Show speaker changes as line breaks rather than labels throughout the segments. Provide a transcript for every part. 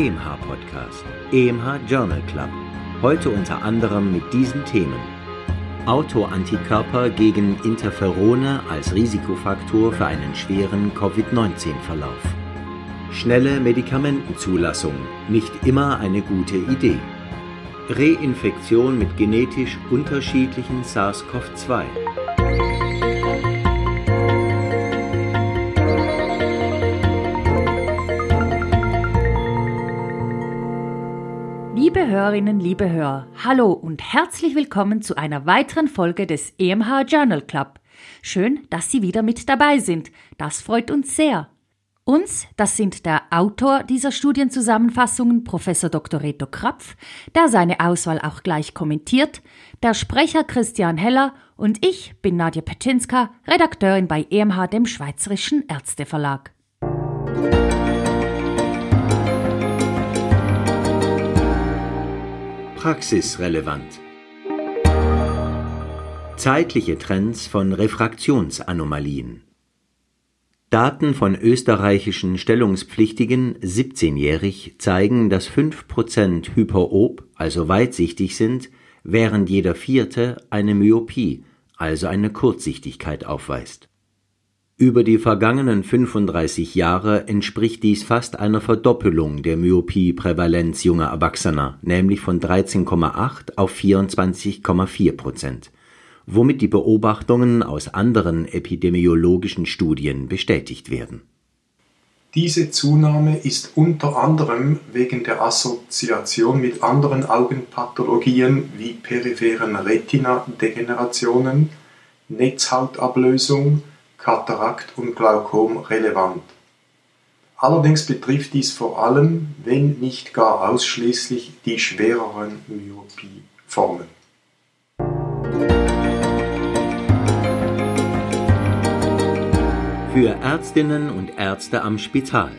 EMH Podcast, EMH Journal Club. Heute unter anderem mit diesen Themen. Autoantikörper gegen Interferone als Risikofaktor für einen schweren Covid-19-Verlauf. Schnelle Medikamentenzulassung, nicht immer eine gute Idee. Reinfektion mit genetisch unterschiedlichen SARS-CoV-2.
Hörerinnen, liebe Hörer, hallo und herzlich willkommen zu einer weiteren Folge des EMH Journal Club. Schön, dass Sie wieder mit dabei sind. Das freut uns sehr. Uns, das sind der Autor dieser Studienzusammenfassungen, Professor Dr. Reto Krapf, der seine Auswahl auch gleich kommentiert, der Sprecher Christian Heller und ich bin Nadja Petschinska, Redakteurin bei EMH, dem Schweizerischen Ärzteverlag.
Praxisrelevant. Zeitliche Trends von Refraktionsanomalien. Daten von österreichischen Stellungspflichtigen 17-jährig zeigen, dass 5% hyperop, also weitsichtig sind, während jeder vierte eine Myopie, also eine Kurzsichtigkeit aufweist über die vergangenen 35 Jahre entspricht dies fast einer Verdoppelung der Myopie-Prävalenz junger Erwachsener, nämlich von 13,8 auf 24,4 Prozent, womit die Beobachtungen aus anderen epidemiologischen Studien bestätigt werden.
Diese Zunahme ist unter anderem wegen der Assoziation mit anderen Augenpathologien wie peripheren Retina-Degenerationen, Netzhautablösung Katarakt und Glaukom relevant. Allerdings betrifft dies vor allem, wenn nicht gar ausschließlich, die schwereren Myopieformen.
Für Ärztinnen und Ärzte am Spital.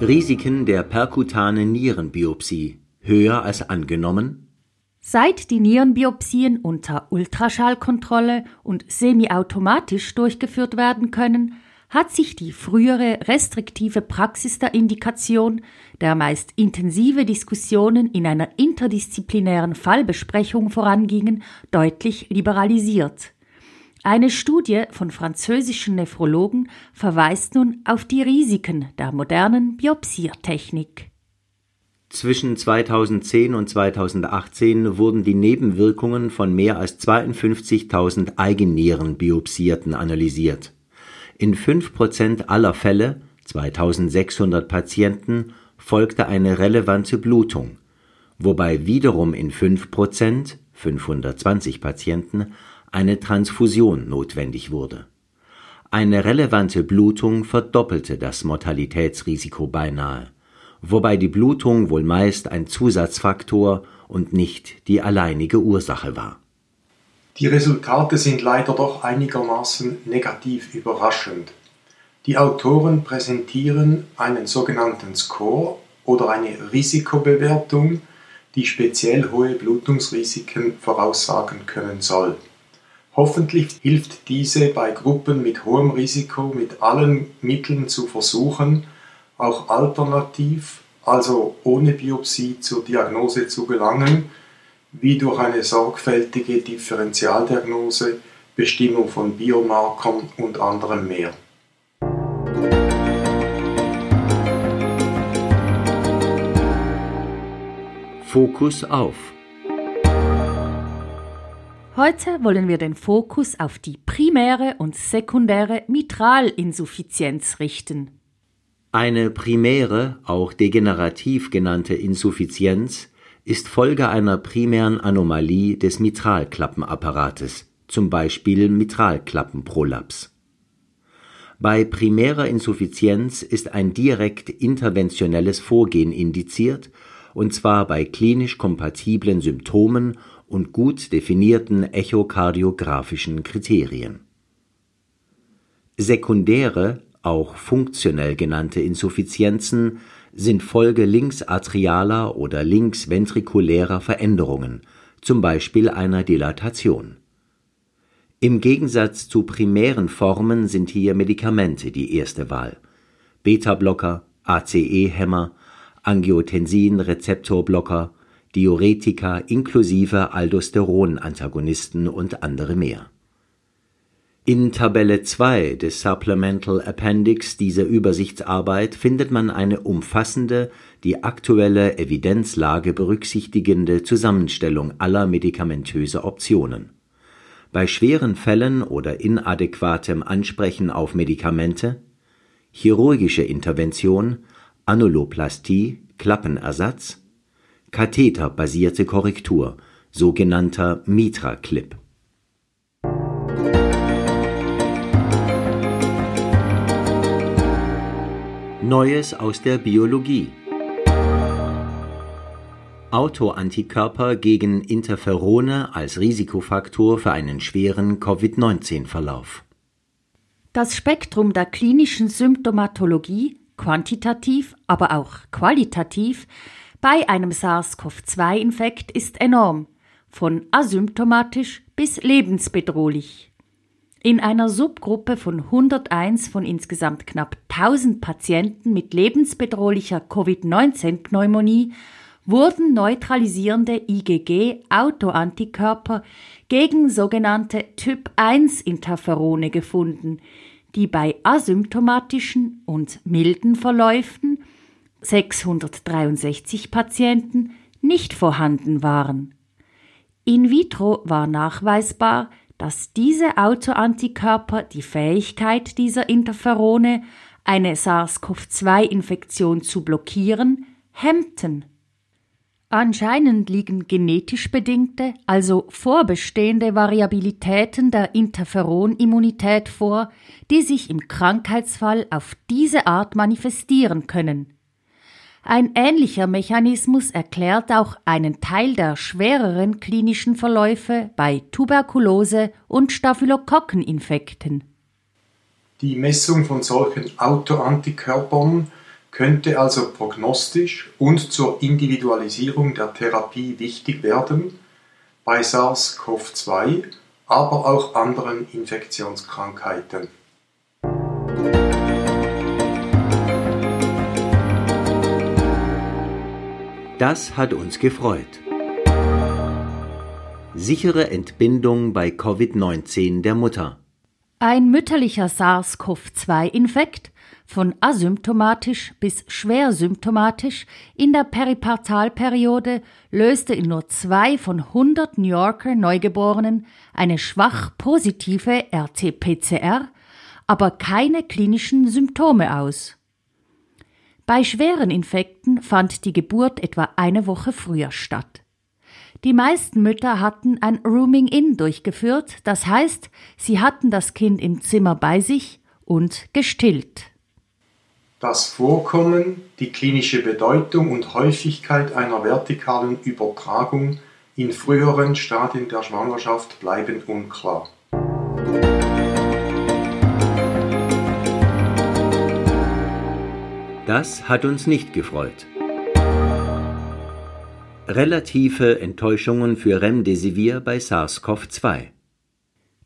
Risiken der perkutanen Nierenbiopsie höher als angenommen?
Seit die Nierenbiopsien unter Ultraschallkontrolle und semiautomatisch durchgeführt werden können, hat sich die frühere restriktive Praxis der Indikation, der meist intensive Diskussionen in einer interdisziplinären Fallbesprechung vorangingen, deutlich liberalisiert. Eine Studie von französischen Nephrologen verweist nun auf die Risiken der modernen Biopsiertechnik.
Zwischen 2010 und 2018 wurden die Nebenwirkungen von mehr als 52.000 Eigennierenbiopsierten analysiert. In 5% aller Fälle, 2600 Patienten, folgte eine relevante Blutung, wobei wiederum in 5%, 520 Patienten, eine Transfusion notwendig wurde. Eine relevante Blutung verdoppelte das Mortalitätsrisiko beinahe wobei die Blutung wohl meist ein Zusatzfaktor und nicht die alleinige Ursache war.
Die Resultate sind leider doch einigermaßen negativ überraschend. Die Autoren präsentieren einen sogenannten Score oder eine Risikobewertung, die speziell hohe Blutungsrisiken voraussagen können soll. Hoffentlich hilft diese bei Gruppen mit hohem Risiko mit allen Mitteln zu versuchen, auch alternativ, also ohne Biopsie zur Diagnose zu gelangen, wie durch eine sorgfältige Differentialdiagnose, Bestimmung von Biomarkern und anderem mehr.
Fokus auf.
Heute wollen wir den Fokus auf die primäre und sekundäre Mitralinsuffizienz richten.
Eine primäre, auch degenerativ genannte Insuffizienz ist Folge einer primären Anomalie des Mitralklappenapparates, zum Beispiel Mitralklappenprolaps. Bei primärer Insuffizienz ist ein direkt interventionelles Vorgehen indiziert, und zwar bei klinisch kompatiblen Symptomen und gut definierten echokardiografischen Kriterien. Sekundäre auch funktionell genannte Insuffizienzen sind Folge linksatrialer oder linksventrikulärer Veränderungen, zum Beispiel einer Dilatation. Im Gegensatz zu primären Formen sind hier Medikamente die erste Wahl. Beta-Blocker, ACE-Hämmer, Angiotensin-Rezeptorblocker, Diuretika inklusive Aldosteron-Antagonisten und andere mehr. In Tabelle 2 des Supplemental Appendix dieser Übersichtsarbeit findet man eine umfassende, die aktuelle Evidenzlage berücksichtigende Zusammenstellung aller medikamentöser Optionen. Bei schweren Fällen oder inadäquatem Ansprechen auf Medikamente chirurgische Intervention, Annuloplastie, Klappenersatz katheterbasierte Korrektur, sogenannter Mitra-Clip. Neues aus der Biologie Autoantikörper gegen Interferone als Risikofaktor für einen schweren Covid-19-Verlauf.
Das Spektrum der klinischen Symptomatologie, quantitativ, aber auch qualitativ, bei einem SARS-CoV-2-Infekt ist enorm, von asymptomatisch bis lebensbedrohlich. In einer Subgruppe von 101 von insgesamt knapp 1000 Patienten mit lebensbedrohlicher Covid-19-Pneumonie wurden neutralisierende IgG-Autoantikörper gegen sogenannte Typ-1-Interferone gefunden, die bei asymptomatischen und milden Verläufen 663 Patienten nicht vorhanden waren. In vitro war nachweisbar, dass diese Autoantikörper die Fähigkeit dieser Interferone, eine SARS-CoV-2-Infektion zu blockieren, hemmten. Anscheinend liegen genetisch bedingte, also vorbestehende Variabilitäten der Interferonimmunität vor, die sich im Krankheitsfall auf diese Art manifestieren können. Ein ähnlicher Mechanismus erklärt auch einen Teil der schwereren klinischen Verläufe bei Tuberkulose und Staphylokokkeninfekten.
Die Messung von solchen Autoantikörpern könnte also prognostisch und zur Individualisierung der Therapie wichtig werden bei SARS-CoV-2, aber auch anderen Infektionskrankheiten.
Das hat uns gefreut. Sichere Entbindung bei Covid-19 der Mutter.
Ein mütterlicher SARS-CoV-2-Infekt von asymptomatisch bis schwer symptomatisch in der Peripartalperiode löste in nur zwei von 100 New Yorker Neugeborenen eine schwach positive RT-PCR, aber keine klinischen Symptome aus. Bei schweren Infekten fand die Geburt etwa eine Woche früher statt. Die meisten Mütter hatten ein Rooming-In durchgeführt, das heißt, sie hatten das Kind im Zimmer bei sich und gestillt.
Das Vorkommen, die klinische Bedeutung und Häufigkeit einer vertikalen Übertragung in früheren Stadien der Schwangerschaft bleiben unklar.
Das hat uns nicht gefreut. Relative Enttäuschungen für Remdesivir bei SARS-CoV-2.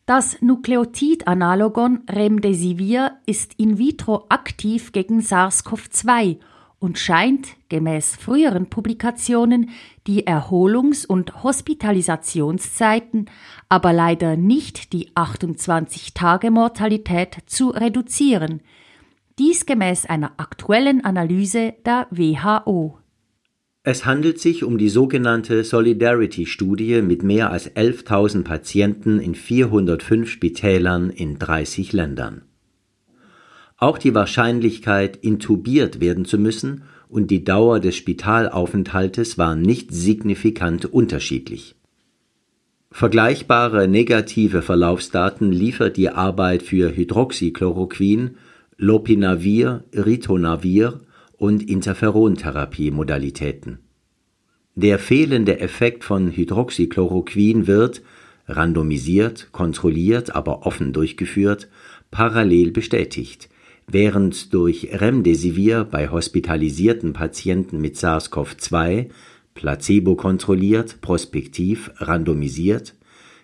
Das Nukleotid-Analogon Remdesivir ist in vitro aktiv gegen SARS-CoV-2 und scheint, gemäß früheren Publikationen, die Erholungs- und Hospitalisationszeiten, aber leider nicht die 28-Tage-Mortalität zu reduzieren – dies gemäß einer aktuellen Analyse der WHO.
Es handelt sich um die sogenannte Solidarity-Studie mit mehr als 11.000 Patienten in 405 Spitälern in 30 Ländern. Auch die Wahrscheinlichkeit, intubiert werden zu müssen, und die Dauer des Spitalaufenthaltes waren nicht signifikant unterschiedlich. Vergleichbare negative Verlaufsdaten liefert die Arbeit für Hydroxychloroquin Lopinavir, Ritonavir und Interferontherapie-Modalitäten. Der fehlende Effekt von Hydroxychloroquin wird, randomisiert, kontrolliert, aber offen durchgeführt, parallel bestätigt, während durch Remdesivir bei hospitalisierten Patienten mit SARS-CoV-2 placebo kontrolliert, prospektiv, randomisiert,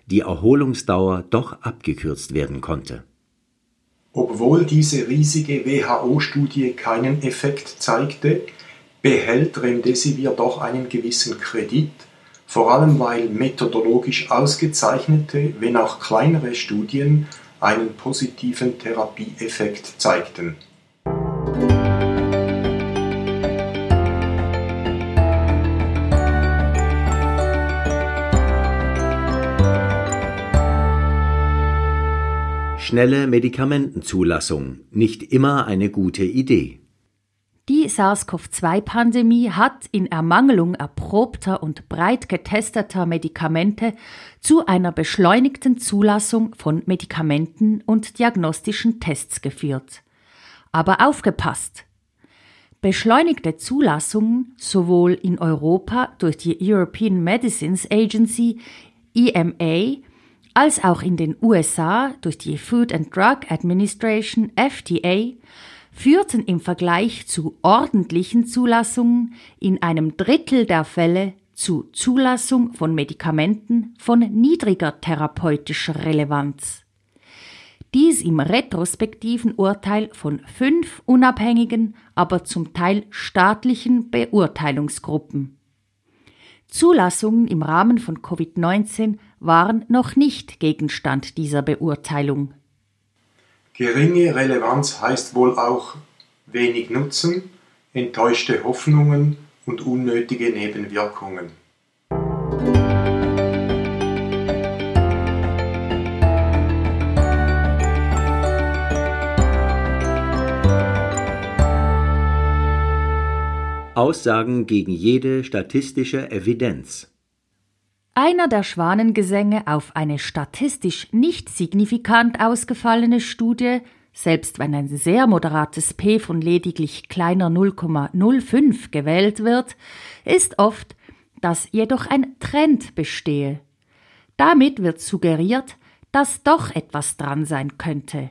die Erholungsdauer doch abgekürzt werden konnte
Obwohl diese riesige WHO-Studie keinen Effekt zeigte, behält Remdesivir doch einen gewissen Kredit, vor allem weil methodologisch ausgezeichnete, wenn auch kleinere Studien einen positiven Therapieeffekt zeigten.
Schnelle Medikamentenzulassung, nicht immer eine gute Idee.
Die SARS-CoV-2-Pandemie hat in Ermangelung erprobter und breit getesteter Medikamente zu einer beschleunigten Zulassung von Medikamenten und diagnostischen Tests geführt. Aber aufgepasst! Beschleunigte Zulassungen sowohl in Europa durch die European Medicines Agency EMA als auch in den USA durch die Food and Drug Administration FDA führten im Vergleich zu ordentlichen Zulassungen in einem Drittel der Fälle zu Zulassung von Medikamenten von niedriger therapeutischer Relevanz. Dies im retrospektiven Urteil von fünf unabhängigen, aber zum Teil staatlichen Beurteilungsgruppen. Zulassungen im Rahmen von Covid-19 waren noch nicht Gegenstand dieser Beurteilung.
Geringe Relevanz heißt wohl auch wenig Nutzen, enttäuschte Hoffnungen und unnötige Nebenwirkungen.
Aussagen gegen jede statistische Evidenz.
Einer der Schwanengesänge auf eine statistisch nicht signifikant ausgefallene Studie, selbst wenn ein sehr moderates P von lediglich kleiner 0,05 gewählt wird, ist oft, dass jedoch ein Trend bestehe. Damit wird suggeriert, dass doch etwas dran sein könnte.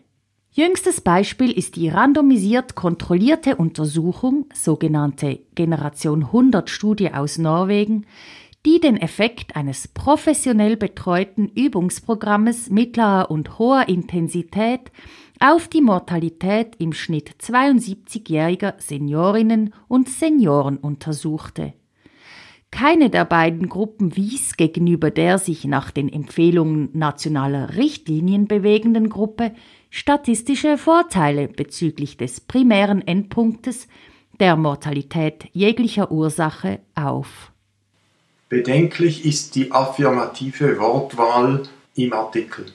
Jüngstes Beispiel ist die randomisiert kontrollierte Untersuchung, sogenannte Generation 100 Studie aus Norwegen, die den Effekt eines professionell betreuten Übungsprogrammes mittlerer und hoher Intensität auf die Mortalität im Schnitt 72-jähriger Seniorinnen und Senioren untersuchte. Keine der beiden Gruppen wies gegenüber der sich nach den Empfehlungen nationaler Richtlinien bewegenden Gruppe statistische Vorteile bezüglich des primären Endpunktes der Mortalität jeglicher Ursache auf.
Bedenklich ist die affirmative Wortwahl im Artikel.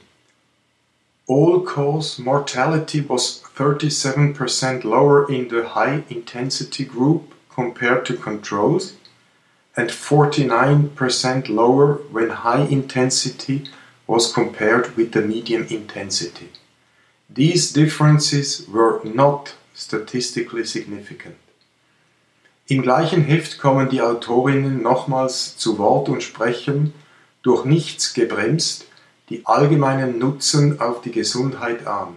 All-cause mortality was 37% lower in the high-intensity group compared to controls and 49% lower when high intensity was compared with the medium intensity. These differences were not statistically significant. Im gleichen Heft kommen die Autorinnen nochmals zu Wort und sprechen, durch nichts gebremst, die allgemeinen Nutzen auf die Gesundheit an.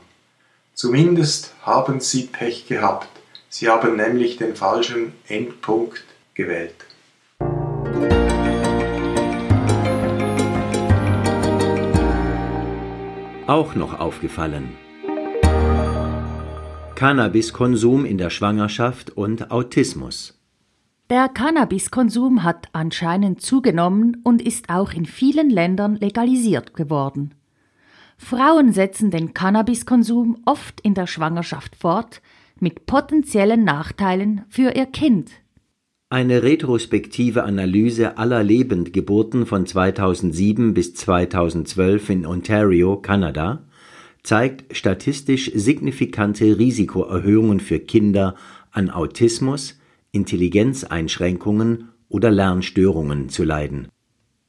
Zumindest haben sie Pech gehabt. Sie haben nämlich den falschen Endpunkt gewählt.
Auch noch aufgefallen. Cannabiskonsum in der Schwangerschaft und Autismus.
Der Cannabiskonsum hat anscheinend zugenommen und ist auch in vielen Ländern legalisiert geworden. Frauen setzen den Cannabiskonsum oft in der Schwangerschaft fort, mit potenziellen Nachteilen für ihr Kind.
Eine retrospektive Analyse aller Lebendgeburten von 2007 bis 2012 in Ontario, Kanada, zeigt statistisch signifikante Risikoerhöhungen für Kinder an Autismus, Intelligenzeinschränkungen oder Lernstörungen zu leiden.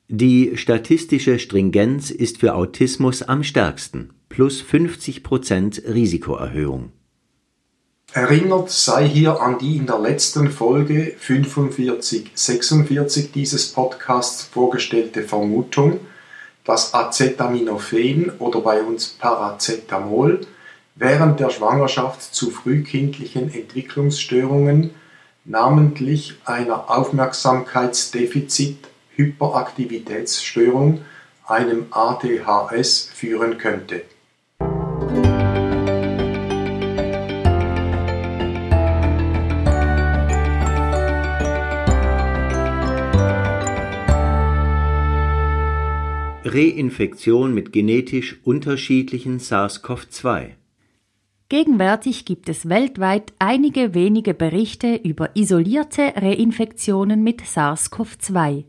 Die statistische Stringenz ist für Autismus am stärksten, plus 50 Prozent Risikoerhöhung.
Erinnert sei hier an die in der letzten Folge 4546 dieses Podcasts vorgestellte Vermutung, dass Acetaminophen oder bei uns Paracetamol während der Schwangerschaft zu frühkindlichen Entwicklungsstörungen namentlich einer Aufmerksamkeitsdefizit-Hyperaktivitätsstörung, einem ADHS, führen könnte.
Reinfektion mit genetisch unterschiedlichen SARS-CoV-2.
Gegenwärtig gibt es weltweit einige wenige Berichte über isolierte Reinfektionen mit SARS-CoV-2.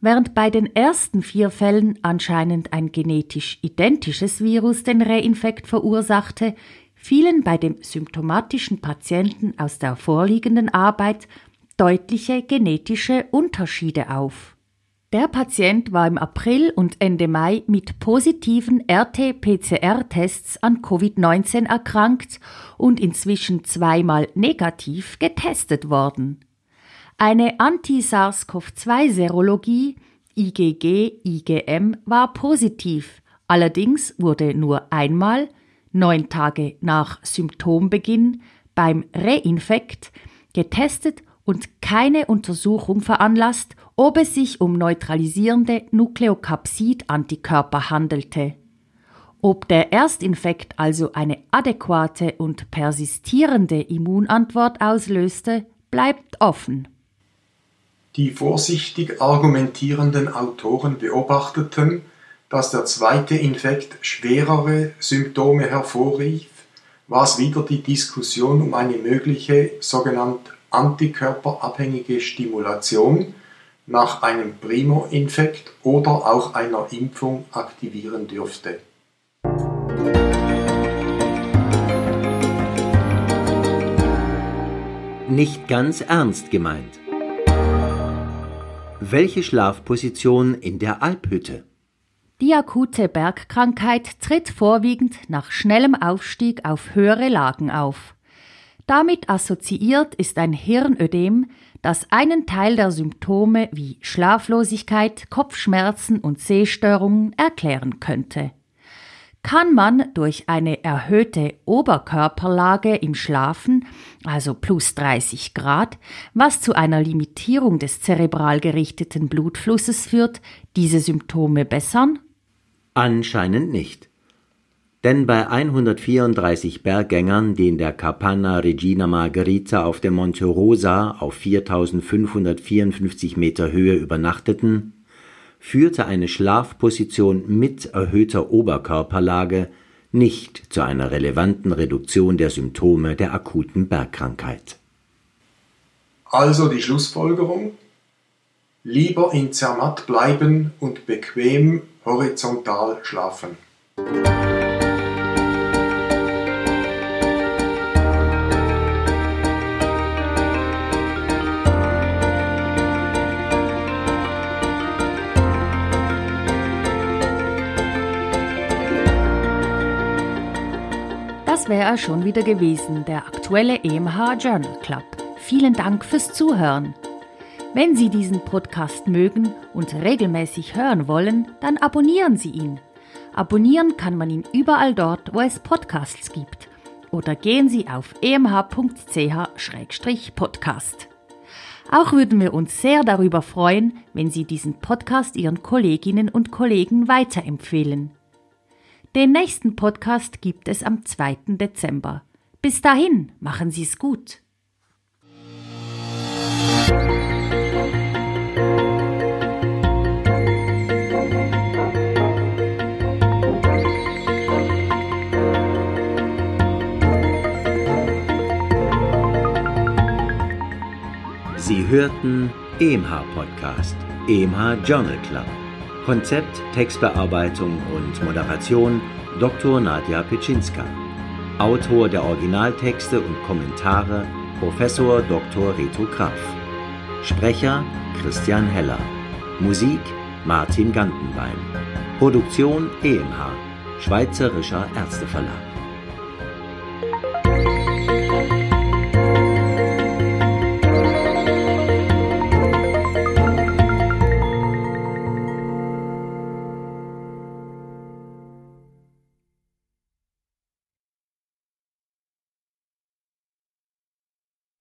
Während bei den ersten vier Fällen anscheinend ein genetisch identisches Virus den Reinfekt verursachte, fielen bei dem symptomatischen Patienten aus der vorliegenden Arbeit deutliche genetische Unterschiede auf. Der Patient war im April und Ende Mai mit positiven RT-PCR-Tests an Covid-19 erkrankt und inzwischen zweimal negativ getestet worden. Eine Anti-SARS-CoV-2-Serologie IgG-IgM war positiv, allerdings wurde nur einmal, neun Tage nach Symptombeginn, beim Reinfekt getestet und keine Untersuchung veranlasst, ob es sich um neutralisierende Nukleokapsid-Antikörper handelte. Ob der Erstinfekt also eine adäquate und persistierende Immunantwort auslöste, bleibt offen.
Die vorsichtig argumentierenden Autoren beobachteten, dass der zweite Infekt schwerere Symptome hervorrief, was wieder die Diskussion um eine mögliche sogenannte antikörperabhängige Stimulation nach einem Primo-Infekt oder auch einer Impfung aktivieren dürfte.
Nicht ganz ernst gemeint. Welche Schlafposition in der Alphütte?
Die akute Bergkrankheit tritt vorwiegend nach schnellem Aufstieg auf höhere Lagen auf. Damit assoziiert ist ein Hirnödem, das einen Teil der Symptome wie Schlaflosigkeit, Kopfschmerzen und Sehstörungen erklären könnte. Kann man durch eine erhöhte Oberkörperlage im Schlafen, also plus 30 Grad, was zu einer Limitierung des zerebral gerichteten Blutflusses führt, diese Symptome bessern?
Anscheinend nicht. Denn bei 134 Berggängern, die in der Capanna Regina Margherita auf dem Monte Rosa auf 4554 Meter Höhe übernachteten, führte eine Schlafposition mit erhöhter Oberkörperlage nicht zu einer relevanten Reduktion der Symptome der akuten Bergkrankheit.
Also die Schlussfolgerung? Lieber in Zermatt bleiben und bequem horizontal schlafen.
Das wäre schon wieder gewesen, der aktuelle EMH Journal Club. Vielen Dank fürs Zuhören. Wenn Sie diesen Podcast mögen und regelmäßig hören wollen, dann abonnieren Sie ihn. Abonnieren kann man ihn überall dort, wo es Podcasts gibt. Oder gehen Sie auf emh.ch-podcast. Auch würden wir uns sehr darüber freuen, wenn Sie diesen Podcast Ihren Kolleginnen und Kollegen weiterempfehlen. Den nächsten Podcast gibt es am 2. Dezember. Bis dahin, machen Sie es gut.
Sie hörten EMH Podcast, EMH Journal Club. Konzept, Textbearbeitung und Moderation Dr. Nadja Pitschinska. Autor der Originaltexte und Kommentare Professor Dr. Reto Krapf. Sprecher Christian Heller. Musik Martin Gantenbein. Produktion EMH, Schweizerischer Ärzteverlag.